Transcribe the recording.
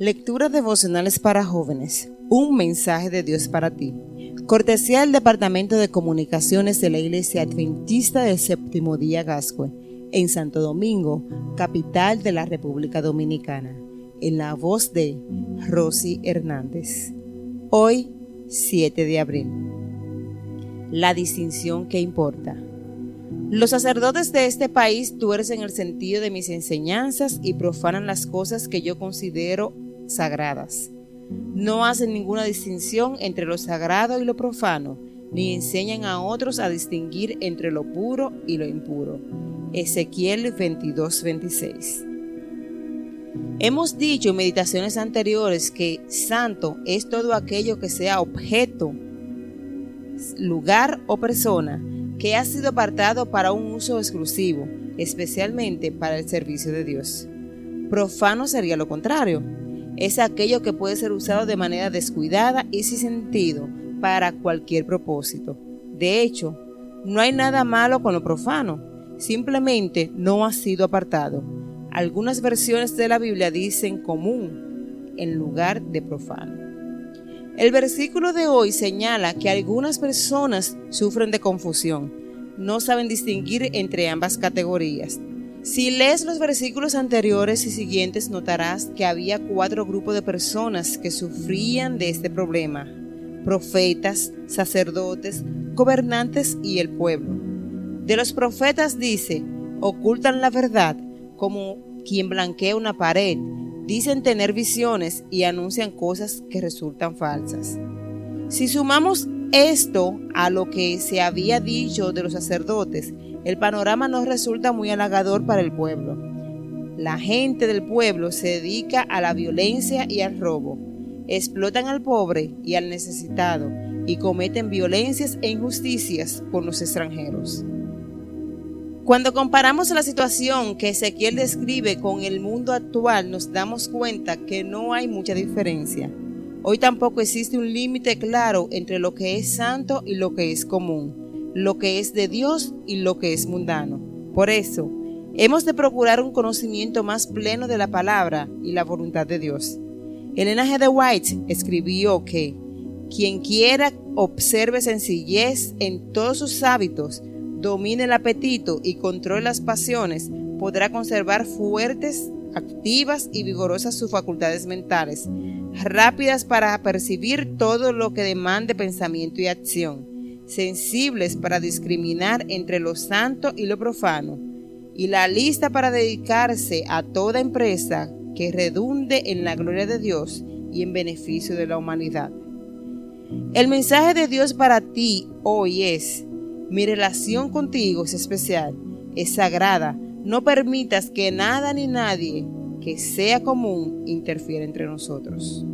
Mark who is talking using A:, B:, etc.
A: Lecturas devocionales para jóvenes. Un mensaje de Dios para ti. Cortesía del Departamento de Comunicaciones de la Iglesia Adventista del Séptimo Día Gascue, en Santo Domingo, capital de la República Dominicana. En la voz de Rosy Hernández. Hoy, 7 de abril. La distinción que importa. Los sacerdotes de este país tuercen el sentido de mis enseñanzas y profanan las cosas que yo considero sagradas. No hacen ninguna distinción entre lo sagrado y lo profano, ni enseñan a otros a distinguir entre lo puro y lo impuro. Ezequiel 22:26. Hemos dicho en meditaciones anteriores que santo es todo aquello que sea objeto, lugar o persona que ha sido apartado para un uso exclusivo, especialmente para el servicio de Dios. Profano sería lo contrario, es aquello que puede ser usado de manera descuidada y sin sentido para cualquier propósito. De hecho, no hay nada malo con lo profano, simplemente no ha sido apartado. Algunas versiones de la Biblia dicen común en lugar de profano. El versículo de hoy señala que algunas personas sufren de confusión, no saben distinguir entre ambas categorías. Si lees los versículos anteriores y siguientes notarás que había cuatro grupos de personas que sufrían de este problema. Profetas, sacerdotes, gobernantes y el pueblo. De los profetas dice, ocultan la verdad como quien blanquea una pared, dicen tener visiones y anuncian cosas que resultan falsas. Si sumamos esto a lo que se había dicho de los sacerdotes, el panorama no resulta muy halagador para el pueblo. La gente del pueblo se dedica a la violencia y al robo. Explotan al pobre y al necesitado y cometen violencias e injusticias con los extranjeros. Cuando comparamos la situación que Ezequiel describe con el mundo actual, nos damos cuenta que no hay mucha diferencia. Hoy tampoco existe un límite claro entre lo que es santo y lo que es común lo que es de Dios y lo que es mundano. Por eso, hemos de procurar un conocimiento más pleno de la palabra y la voluntad de Dios. Elena G. de White escribió que quien quiera observe sencillez en todos sus hábitos, domine el apetito y controle las pasiones, podrá conservar fuertes, activas y vigorosas sus facultades mentales, rápidas para percibir todo lo que demande pensamiento y acción sensibles para discriminar entre lo santo y lo profano, y la lista para dedicarse a toda empresa que redunde en la gloria de Dios y en beneficio de la humanidad. El mensaje de Dios para ti hoy es, mi relación contigo es especial, es sagrada, no permitas que nada ni nadie que sea común interfiera entre nosotros.